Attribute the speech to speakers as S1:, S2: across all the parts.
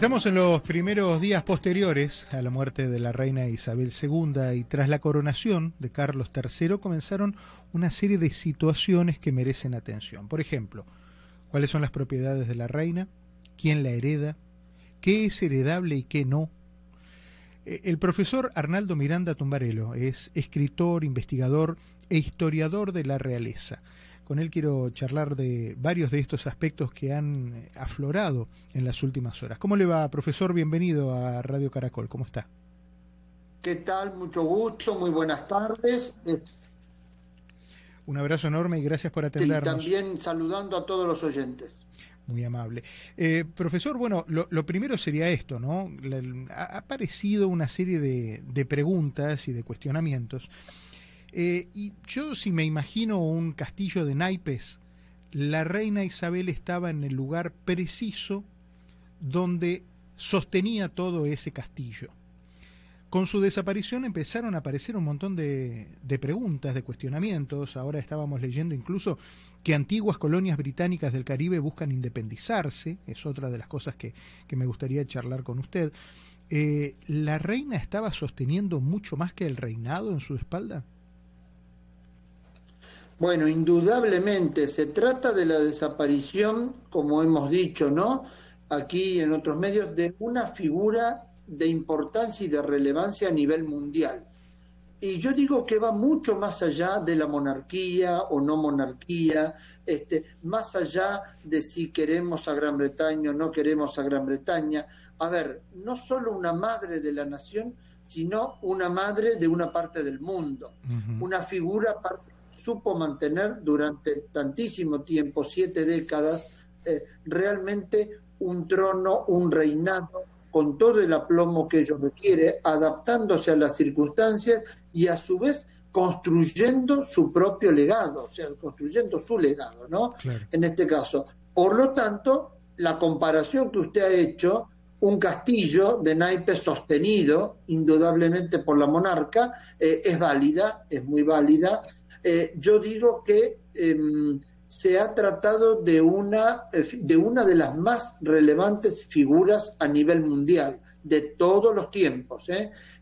S1: Estamos en los primeros días posteriores a la muerte de la reina Isabel II y tras la coronación de Carlos III comenzaron una serie de situaciones que merecen atención. Por ejemplo, cuáles son las propiedades de la reina, quién la hereda, qué es heredable y qué no. Eh, el profesor Arnaldo Miranda Tumbarelo es escritor, investigador e historiador de la realeza. Con él quiero charlar de varios de estos aspectos que han aflorado en las últimas horas. ¿Cómo le va, profesor? Bienvenido a Radio Caracol. ¿Cómo está?
S2: ¿Qué tal? Mucho gusto, muy buenas tardes.
S1: Un abrazo enorme y gracias por atendernos.
S2: Y también saludando a todos los oyentes.
S1: Muy amable. Eh, profesor, bueno, lo, primero sería esto, ¿no? ha aparecido una serie de, de preguntas y de cuestionamientos eh, y yo si me imagino un castillo de naipes, la reina Isabel estaba en el lugar preciso donde sostenía todo ese castillo. Con su desaparición empezaron a aparecer un montón de, preguntas, de cuestionamientos. Ahora estábamos leyendo incluso que antiguas colonias británicas del Caribe buscan independizarse. Es otra de las cosas que, me gustaría charlar con usted. Eh, ¿La reina estaba sosteniendo mucho más que el reinado en su espalda?
S2: Bueno, indudablemente se trata de la desaparición, como hemos dicho, ¿no? Aquí en otros medios, de una figura de importancia y de relevancia a nivel mundial. Y yo digo que va mucho más allá de la monarquía o no monarquía, este, más allá de si queremos a Gran Bretaña o no queremos a Gran Bretaña. A ver, no solo una madre de la nación, sino una madre de una parte del mundo, una figura parte supo mantener durante tantísimo tiempo, siete décadas, eh, realmente un trono, un reinado con todo el aplomo que ello requiere, adaptándose a las circunstancias y a su vez construyendo su propio legado, o sea, construyendo su legado, ¿no? En este caso. Por lo tanto, la comparación que usted ha hecho, un castillo de naipes sostenido, indudablemente por la monarca, eh, es válida, es muy válida, eh, yo digo que em, se ha tratado de una, eh, de una de las más relevantes figuras a nivel mundial, de todos los tiempos,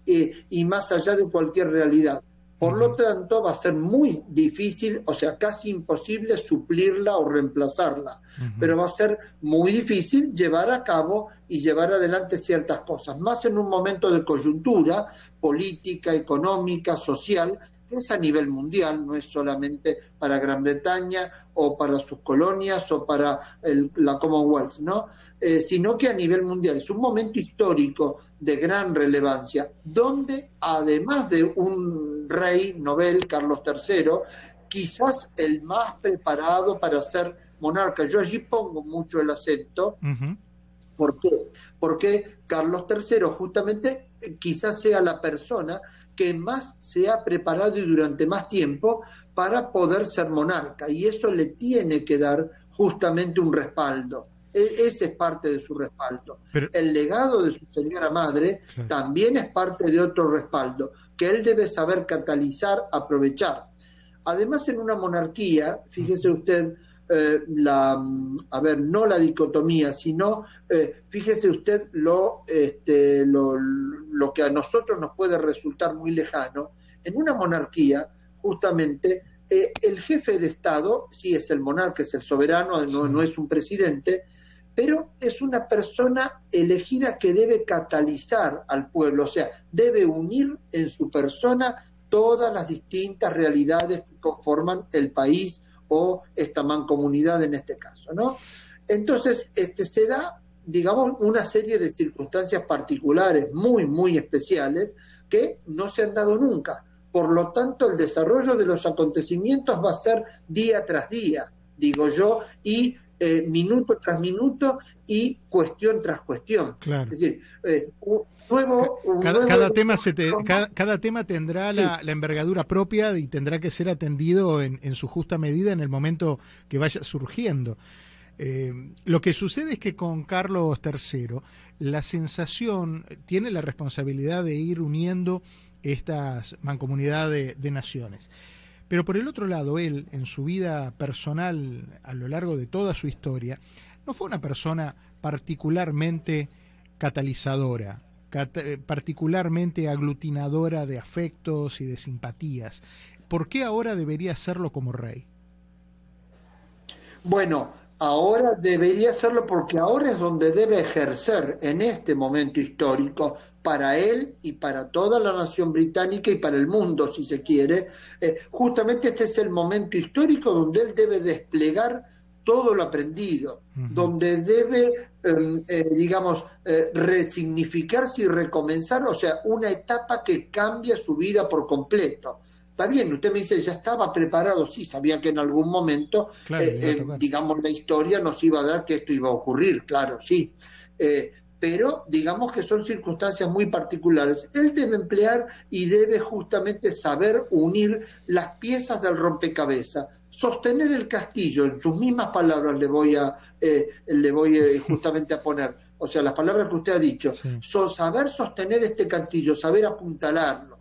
S2: y más allá de cualquier realidad. Por lo tanto, va a ser muy difícil, o sea, casi imposible suplirla o reemplazarla, pero va a ser muy difícil llevar a cabo y llevar adelante ciertas cosas, más en un momento de coyuntura política, económica, social, es a nivel mundial, no es solamente para Gran Bretaña o para sus colonias o para la Commonwealth, ¿no? Eh, sino que a nivel mundial. Es un momento histórico de gran relevancia, donde además de un rey Nobel, Carlos III, quizás el más preparado para ser monarca. Yo allí pongo mucho el acento. ¿Por qué? Porque Carlos III justamente eh, quizás sea la persona que más se ha preparado y durante más tiempo para poder ser monarca y eso le tiene que dar justamente un respaldo. E, ese es parte de su respaldo. el legado de su señora madre también es parte de otro respaldo que él debe saber catalizar, aprovechar. Además, en una monarquía, fíjese usted, eh, la, a ver, no la dicotomía, sino, eh, fíjese usted lo, este, lo, lo que a nosotros nos puede resultar muy lejano, en una monarquía, justamente, eh, el jefe de Estado, sí es el monarca, es el soberano, no, no es un presidente, pero es una persona elegida que debe catalizar al pueblo, o sea, debe unir en su persona todas las distintas realidades que conforman el país o esta mancomunidad en este caso, ¿no? Entonces, este, se da, digamos, una serie de circunstancias particulares muy, muy especiales que no se han dado nunca. Por lo tanto, el desarrollo de los acontecimientos va a ser día tras día, digo yo, y eh, minuto tras minuto y cuestión tras cuestión.
S1: Claro. Es decir, eh, nuevo, cada, tema se cada, tema tendrá la, envergadura propia y tendrá que ser atendido en, en, su justa medida en el momento que vaya surgiendo. Eh, lo que sucede es que con Carlos III la sensación tiene la responsabilidad de ir uniendo estas mancomunidades de naciones. Pero por el otro lado, él, en su vida personal, a lo largo de toda su historia, no fue una persona particularmente catalizadora, particularmente aglutinadora de afectos y de simpatías. ¿Por qué ahora debería hacerlo como rey?
S2: Bueno, ahora debería hacerlo porque ahora es donde debe ejercer en este momento histórico para él y para toda la nación británica y para el mundo, si se quiere. Eh, justamente este es el momento histórico donde él debe desplegar todo lo aprendido, donde debe, em, eh, digamos, eh, resignificarse y recomenzar, o sea, una etapa que cambia su vida por completo. Está bien, usted me dice, ya estaba preparado, sí, sabía que en algún momento, eh, digamos, la historia nos iba a dar que esto iba a ocurrir, claro, sí pero digamos que son circunstancias muy particulares. Él debe emplear y debe justamente saber unir las piezas del rompecabezas, sostener el castillo, en sus mismas palabras le voy a, eh, le voy eh, justamente a poner, o sea, las palabras que usted ha dicho, saber sostener este castillo, saber apuntalarlo.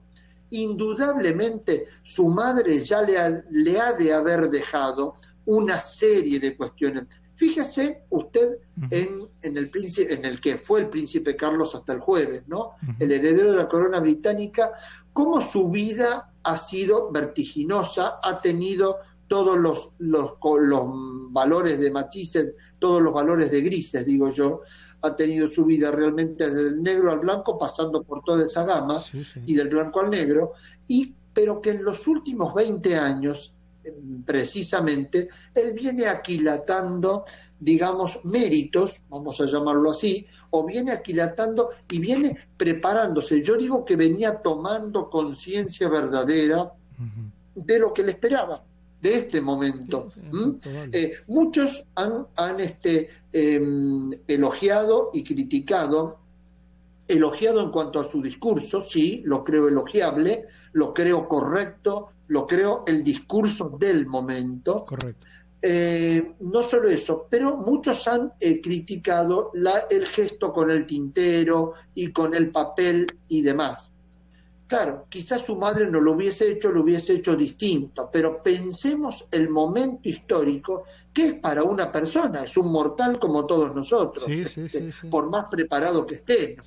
S2: Indudablemente su madre ya le le ha de haber dejado una serie de cuestiones Fíjese usted en, en, el príncipe, en el que fue el príncipe Carlos hasta el jueves, ¿no? El heredero de la corona británica, cómo su vida ha sido vertiginosa, ha tenido todos los, los, los valores de matices, todos los valores de grises, digo yo, ha tenido su vida realmente desde el negro al blanco, pasando por toda esa gama, y del blanco al negro, y, pero que en los últimos 20 años precisamente, él viene aquilatando, digamos, méritos, vamos a llamarlo así, o viene aquilatando y viene preparándose. Yo digo que venía tomando conciencia verdadera de lo que le esperaba de este momento. Eh, muchos han, han este, em, elogiado y criticado elogiado en cuanto a su discurso, sí, lo creo elogiable, lo creo correcto, lo creo el discurso del momento.
S1: Correcto.
S2: Eh, no solo eso, pero muchos han eh, criticado la, el gesto con el tintero y con el papel y demás. Claro, quizás su madre no lo hubiese hecho, lo hubiese hecho distinto, pero pensemos el momento histórico que es para una persona, es un mortal como todos nosotros, este, por más preparado que esté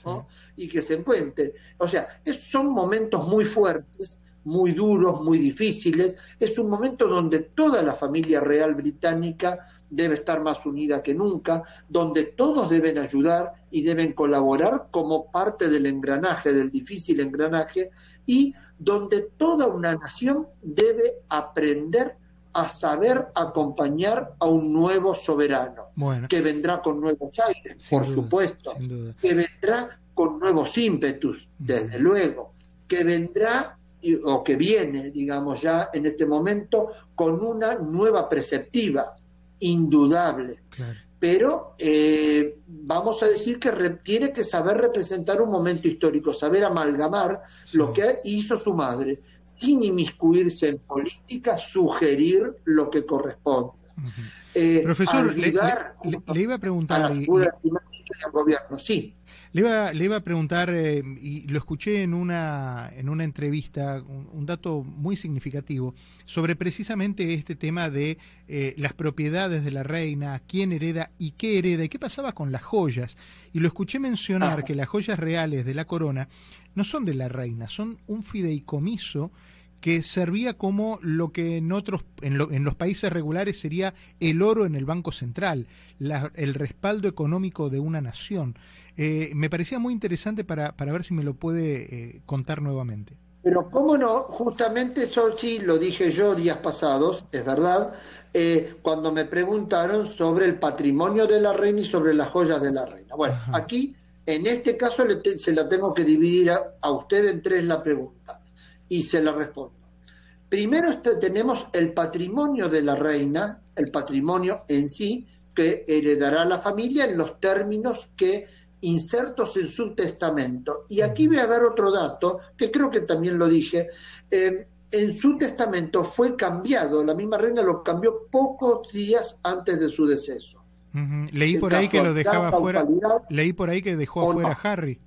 S2: y que se encuentre. O sea, son momentos muy fuertes muy duros, muy difíciles. Es un momento donde toda la familia real británica debe estar más unida que nunca, donde todos deben ayudar y deben colaborar como parte del engranaje, del difícil engranaje, y donde toda una nación debe aprender a saber acompañar a un nuevo soberano, que vendrá con nuevos aires, por supuesto, que vendrá con nuevos ímpetus, desde luego, que vendrá o que viene, digamos, ya en este momento con una nueva perceptiva, indudable. Pero eh, vamos a decir que tiene que saber representar un momento histórico, saber amalgamar lo que hizo su madre, sin inmiscuirse en política, sugerir lo que corresponde.
S1: Eh, Profesor, le, iba a preguntar.
S2: A al gobierno, sí.
S1: Le iba, le iba a preguntar, eh, y lo escuché en una, en una entrevista, un, dato muy significativo, sobre precisamente este tema de eh, las propiedades de la reina, quién hereda y qué hereda, y qué pasaba con las joyas. Y lo escuché mencionar que las joyas reales de la corona no son de la reina, son un fideicomiso que servía como lo que en otros en, en, los países regulares sería el oro en el banco central, el respaldo económico de una nación. Eh, me parecía muy interesante para, para ver si me lo puede eh, contar nuevamente.
S2: Pero cómo no, justamente eso sí lo dije yo días pasados, es verdad, eh, cuando me preguntaron sobre el patrimonio de la reina y sobre las joyas de la reina. Bueno, aquí, en este caso, se la tengo que dividir a, usted en tres la pregunta y se la respondo. Primero este, tenemos el patrimonio de la reina, el patrimonio en sí, que heredará la familia en los términos que insertos en su testamento. Y aquí voy a dar otro dato, que creo que también lo dije. Eh, en su testamento fue cambiado, la misma reina lo cambió pocos días antes de su deceso.
S1: Leí por ahí que lo dejaba fuera, leí por ahí que dejó afuera a Harry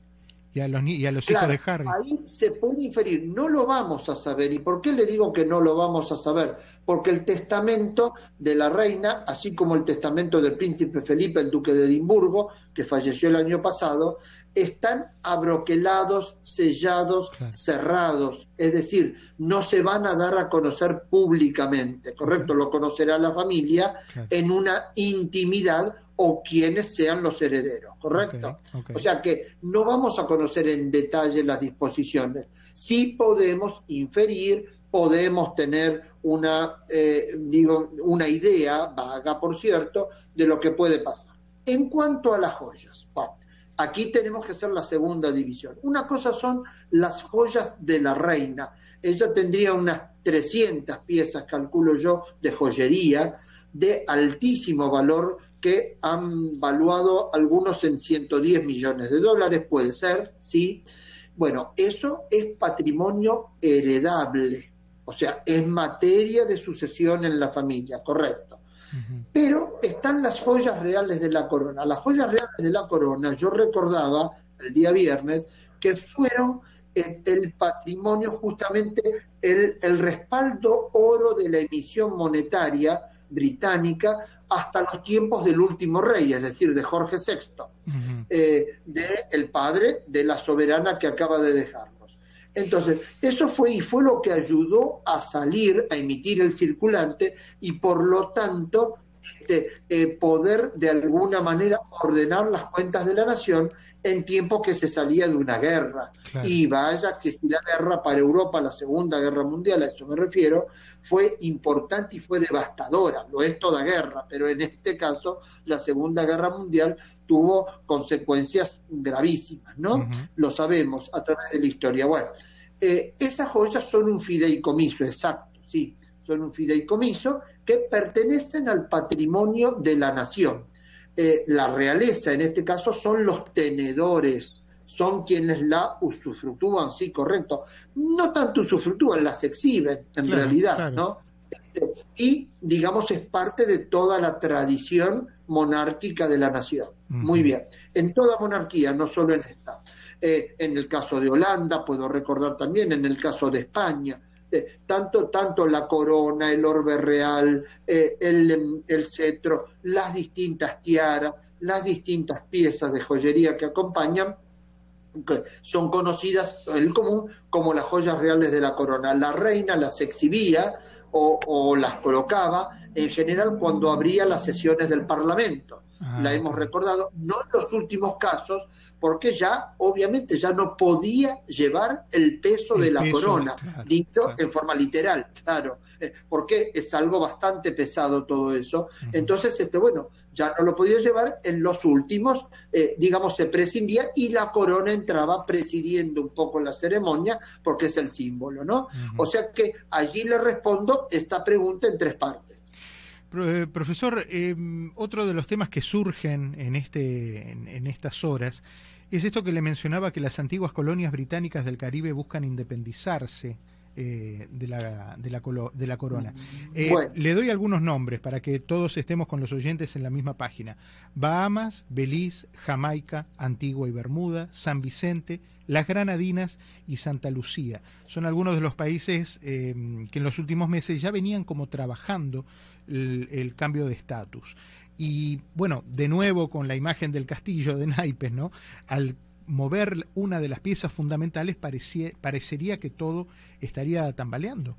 S1: y a los, y a los hijos de Harry.
S2: Ahí se puede inferir, no lo vamos a saber. ¿Y por qué le digo que no lo vamos a saber? Porque el testamento de la reina, así como el testamento del príncipe Felipe, el duque de Edimburgo, que falleció el año pasado, están abroquelados, sellados, cerrados. Es decir, no se van a dar a conocer públicamente, ¿correcto? Lo conocerá la familia en una intimidad o quienes sean los herederos, ¿correcto? O sea que no vamos a conocer en detalle las disposiciones. Sí podemos inferir, podemos tener una, eh, digo, una idea vaga, por cierto, de lo que puede pasar. En cuanto a las joyas, aquí tenemos que hacer la segunda división. Una cosa son las joyas de la reina. Ella tendría unas 300 piezas, calculo yo, de joyería de altísimo valor que han valuado algunos en 110 millones de dólares, puede ser, sí. Bueno, eso es patrimonio heredable, o sea, es materia de sucesión en la familia, correcto. Pero están las joyas reales de la corona. Las joyas reales de la corona, yo recordaba el día viernes, que fueron el patrimonio, justamente el, el, respaldo oro de la emisión monetaria británica hasta los tiempos del último rey, es decir, de Jorge VI, eh, de el padre de la soberana que acaba de dejarnos. Entonces, eso fue y fue lo que ayudó a salir, a emitir el circulante y por lo tanto este, eh, poder de alguna manera ordenar las cuentas de la nación en tiempo que se salía de una guerra. Y vaya que si la guerra para Europa, la Segunda Guerra Mundial, a eso me refiero, fue importante y fue devastadora. Lo es toda guerra, pero en este caso la Segunda Guerra Mundial tuvo consecuencias gravísimas, ¿no? Lo sabemos a través de la historia. Bueno, eh, esas joyas son un fideicomiso, exacto, sí son un fideicomiso que pertenecen al patrimonio de la nación. Eh, la realeza, en este caso, son los tenedores, son quienes la usufructúan, sí, correcto. No tanto usufructúan, las exhiben, en realidad, ¿no? Este, y, digamos, es parte de toda la tradición monárquica de la nación. Muy bien. En toda monarquía, no solo en esta. Eh, en el caso de Holanda, puedo recordar también, en el caso de España, tanto, tanto la corona, el orbe real, eh, el, el, cetro, las distintas tiaras, las distintas piezas de joyería que acompañan, que son conocidas en común como las joyas reales de la corona. La reina las exhibía o las colocaba en general cuando abría las sesiones del Parlamento la ah, hemos recordado, no en los últimos casos, porque ya obviamente ya no podía llevar el peso de la corona, dicho en forma literal, claro, eh, porque es algo bastante pesado todo eso. Entonces, este, bueno, ya no lo podía llevar en los últimos, eh, digamos, se prescindía y la corona entraba presidiendo un poco la ceremonia porque es el símbolo, ¿no? O sea que allí le respondo esta pregunta en tres partes.
S1: Eh, profesor, em, otro de los temas que surgen en, este, en, estas horas es esto que le mencionaba, que las antiguas colonias británicas del Caribe buscan independizarse eh, de, la, de, la de, la, corona. Eh, le doy algunos nombres para que todos estemos con los oyentes en la misma página. Bahamas, Belice, Jamaica, Antigua y Bermuda, San Vicente, las Granadinas y Santa Lucía. Son algunos de los países em, que en los últimos meses ya venían como trabajando el, cambio de estatus. Y bueno, de nuevo con la imagen del castillo de naipes, ¿no? Al mover una de las piezas fundamentales parecería que todo estaría tambaleando.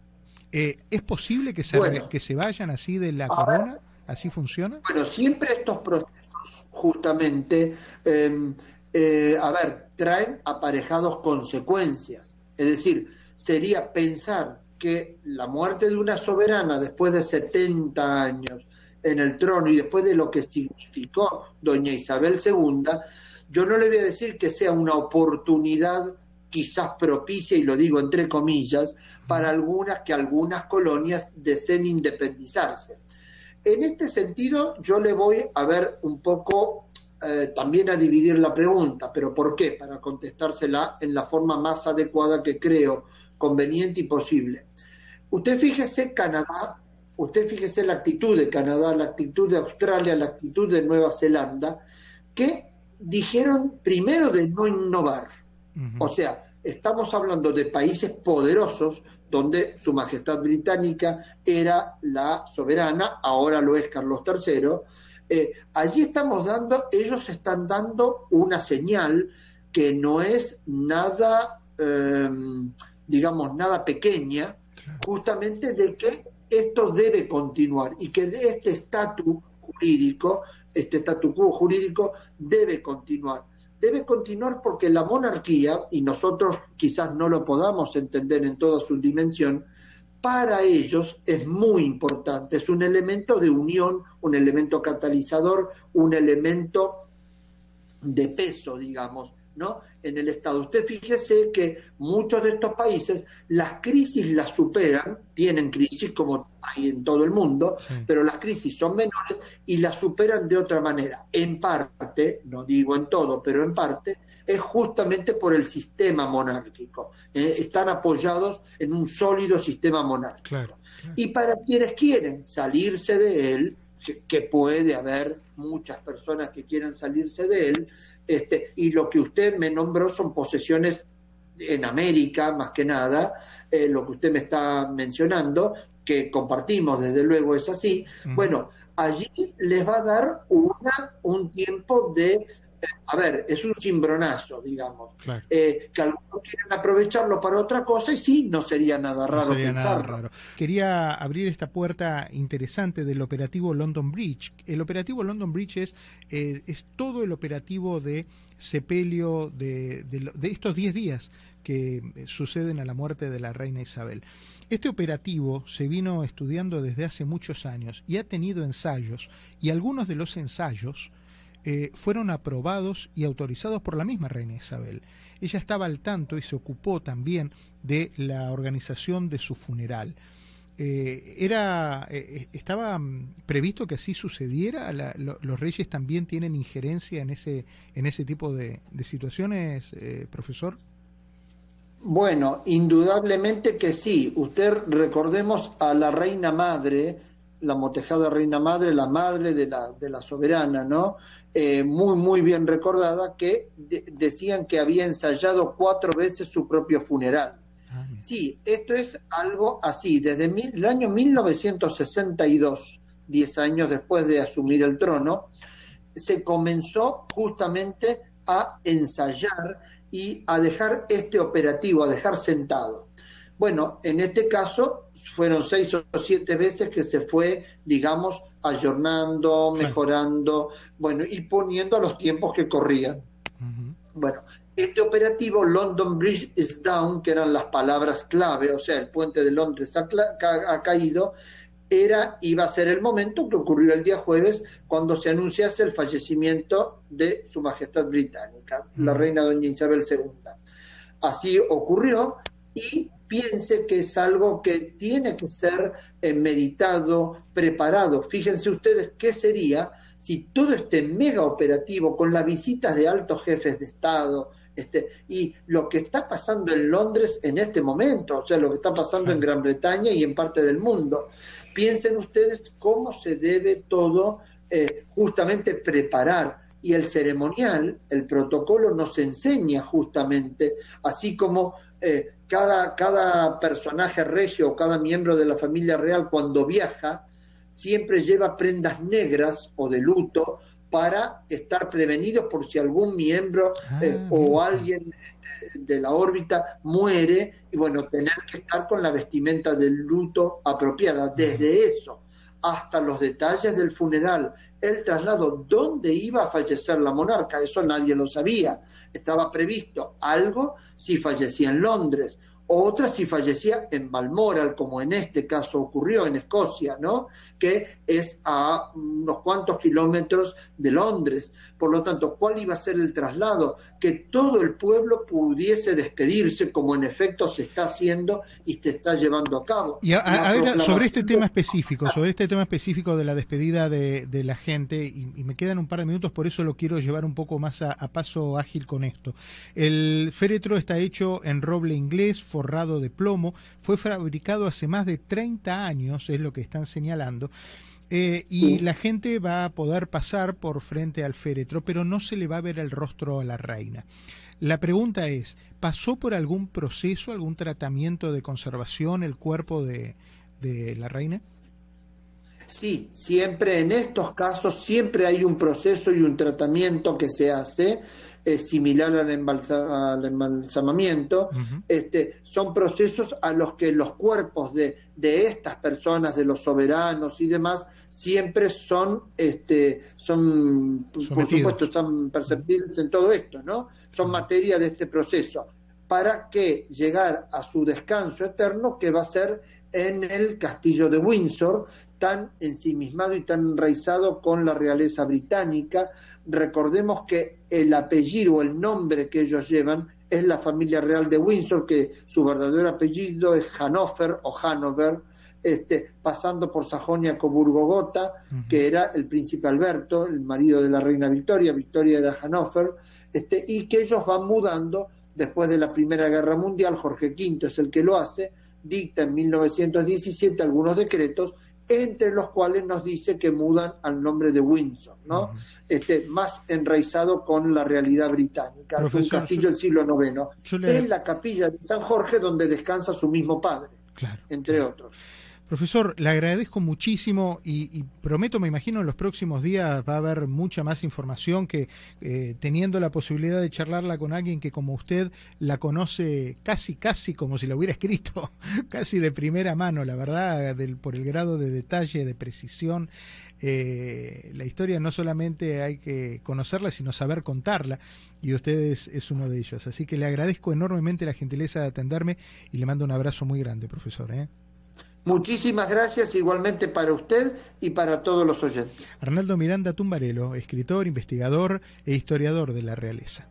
S1: Eh, ¿Es posible que se, que se vayan así de la corona? ¿Así funciona?
S2: Bueno, siempre estos procesos justamente, em, eh, a ver, traen aparejados consecuencias. Es decir, sería pensar que la muerte de una soberana después de 70 años en el trono y después de lo que significó doña Isabel II, yo no le voy a decir que sea una oportunidad quizás propicia, y lo digo entre comillas, para algunas que algunas colonias deseen independizarse. En este sentido, yo le voy a ver un poco eh, también a dividir la pregunta, pero ¿por qué? Para contestársela en la forma más adecuada que creo conveniente y posible. Usted fíjese Canadá, usted fíjese la actitud de Canadá, la actitud de Australia, la actitud de Nueva Zelanda, que dijeron primero de no innovar, O sea, estamos hablando de países poderosos donde Su Majestad Británica era la soberana, ahora lo es Carlos III. Eh, allí estamos dando, ellos están dando una señal que no es nada, em, digamos, nada pequeña, justamente de que esto debe continuar y que de este estatus jurídico, este statu quo jurídico debe continuar. Debe continuar porque la monarquía, y nosotros quizás no lo podamos entender en toda su dimensión, para ellos es muy importante, es un elemento de unión, un elemento catalizador, un elemento de peso, digamos, ¿no? en el Estado. Usted fíjese que muchos de estos países las crisis las superan, tienen crisis como hay en todo el mundo, pero las crisis son menores y las superan de otra manera. En parte, no digo en todo, pero en parte, es justamente por el sistema monárquico. Eh, están apoyados en un sólido sistema monárquico. Y para quienes quieren salirse de él, que, puede haber muchas personas que quieran salirse de él, este, y lo que usted me nombró son posesiones en América, más que nada, eh, lo que usted me está mencionando, que compartimos, desde luego es así, bueno, allí les va a dar una, un tiempo de a ver, es un cimbronazo, digamos, eh, que algunos quieren aprovecharlo para otra cosa y sí, no sería nada raro pensarlo.
S1: Quería abrir esta puerta interesante del operativo London Bridge. El operativo London Bridge es, eh, es todo el operativo de sepelio de, de, estos 10 días que eh, suceden a la muerte de la reina Isabel. Este operativo se vino estudiando desde hace muchos años y ha tenido ensayos y algunos de los ensayos eh, fueron aprobados y autorizados por la misma reina Isabel. Ella estaba al tanto y se ocupó también de la organización de su funeral. Eh, era eh, estaba mm, previsto que así sucediera los reyes también tienen injerencia en ese en ese tipo de, de situaciones profesor
S2: bueno indudablemente que sí usted recordemos a la reina madre la motejada reina madre, la madre de la, de la soberana, ¿no? Eh, muy, muy bien recordada, que decían que había ensayado cuatro veces su propio funeral. Ah, sí, esto es algo así, desde el año 1962, diez años después de asumir el trono, se comenzó justamente a ensayar y a dejar este operativo, a dejar sentado. Bueno, en este caso fueron seis o siete veces que se fue, digamos, ayornando, mejorando, bueno, y poniendo a los tiempos que corrían. Bueno, este operativo London Bridge is down, que eran las palabras clave, o sea, el puente de Londres ha, ha, caído, era, iba a ser el momento que ocurrió el día jueves cuando se anunciase el fallecimiento de Su Majestad Británica, la reina doña Isabel II. Así ocurrió y piense que es algo que tiene que ser eh, meditado, preparado. Fíjense ustedes qué sería si todo este mega operativo con las visitas de altos jefes de Estado, este, y lo que está pasando en Londres en este momento, o sea, lo que está pasando en Gran Bretaña y en parte del mundo. Piensen ustedes cómo se debe todo eh, justamente preparar. Y el ceremonial, el protocolo nos enseña justamente, así como eh, cada, cada personaje regio o cada miembro de la familia real cuando viaja siempre lleva prendas negras o de luto para estar prevenidos por si algún miembro ah, eh, o alguien de la órbita muere y bueno, tener que estar con la vestimenta del luto apropiada. Desde eso hasta los detalles del funeral, el traslado, dónde iba a fallecer la monarca, eso nadie lo sabía. Estaba previsto algo si fallecía en Londres, otra si fallecía en Balmoral, como en este caso ocurrió en Escocia, ¿no? que es a unos cuantos kilómetros de Londres. Por lo tanto, ¿cuál iba a ser el traslado? Que todo el pueblo pudiese despedirse, como en efecto se está haciendo y se está llevando a cabo.
S1: Y sobre este tema específico, sobre este tema específico de la despedida de, la gente, y, me quedan un par de minutos, por eso lo quiero llevar un poco más a, a paso ágil con esto. El féretro está hecho en roble inglés, forrado de plomo, fue fabricado hace más de 30 años, es lo que están señalando, eh, y la gente va a poder pasar por frente al féretro, pero no se le va a ver el rostro a la reina. La pregunta es, ¿pasó por algún proceso, algún tratamiento de conservación el cuerpo de, de la reina?
S2: Sí, siempre en estos casos, siempre hay un proceso y un tratamiento que se hace es similar al, embalsamamiento, este, son procesos a los que los cuerpos de, de, estas personas, de los soberanos y demás, siempre son, este, son por supuesto, están perceptibles en todo esto, ¿no? Son materia de este proceso. Para que llegar a su descanso eterno que va a ser en el castillo de Windsor, tan ensimismado y tan enraizado con la realeza británica. Recordemos que el apellido, el nombre que ellos llevan es la familia real de Windsor, que su verdadero apellido es Hanover o Hanover, este, pasando por Sajonia Coburgo-Gotha, que era el príncipe Alberto, el marido de la reina Victoria, Victoria era Hanover, este, y que ellos van mudando después de la Primera Guerra Mundial, Jorge V es el que lo hace, dicta en 1917 algunos decretos, entre los cuales nos dice que mudan al nombre de Windsor, ¿no? este, más enraizado con la realidad británica. es un castillo del siglo IX. Es la capilla de San Jorge donde descansa su mismo padre, entre otros.
S1: Profesor, le agradezco muchísimo y, prometo, me imagino, en los próximos días va a haber mucha más información que eh, teniendo la posibilidad de charlarla con alguien que como usted la conoce casi, casi como si la hubiera escrito, casi de primera mano, la verdad, del, por el grado de detalle, de precisión. Eh, la historia no solamente hay que conocerla, sino saber contarla, y usted es, es uno de ellos. Así que le agradezco enormemente la gentileza de atenderme y le mando un abrazo muy grande, profesor. ¿eh?
S2: Muchísimas gracias igualmente para usted y para todos los oyentes.
S1: Arnaldo Miranda Tumbarelo, escritor, investigador e historiador de la realeza.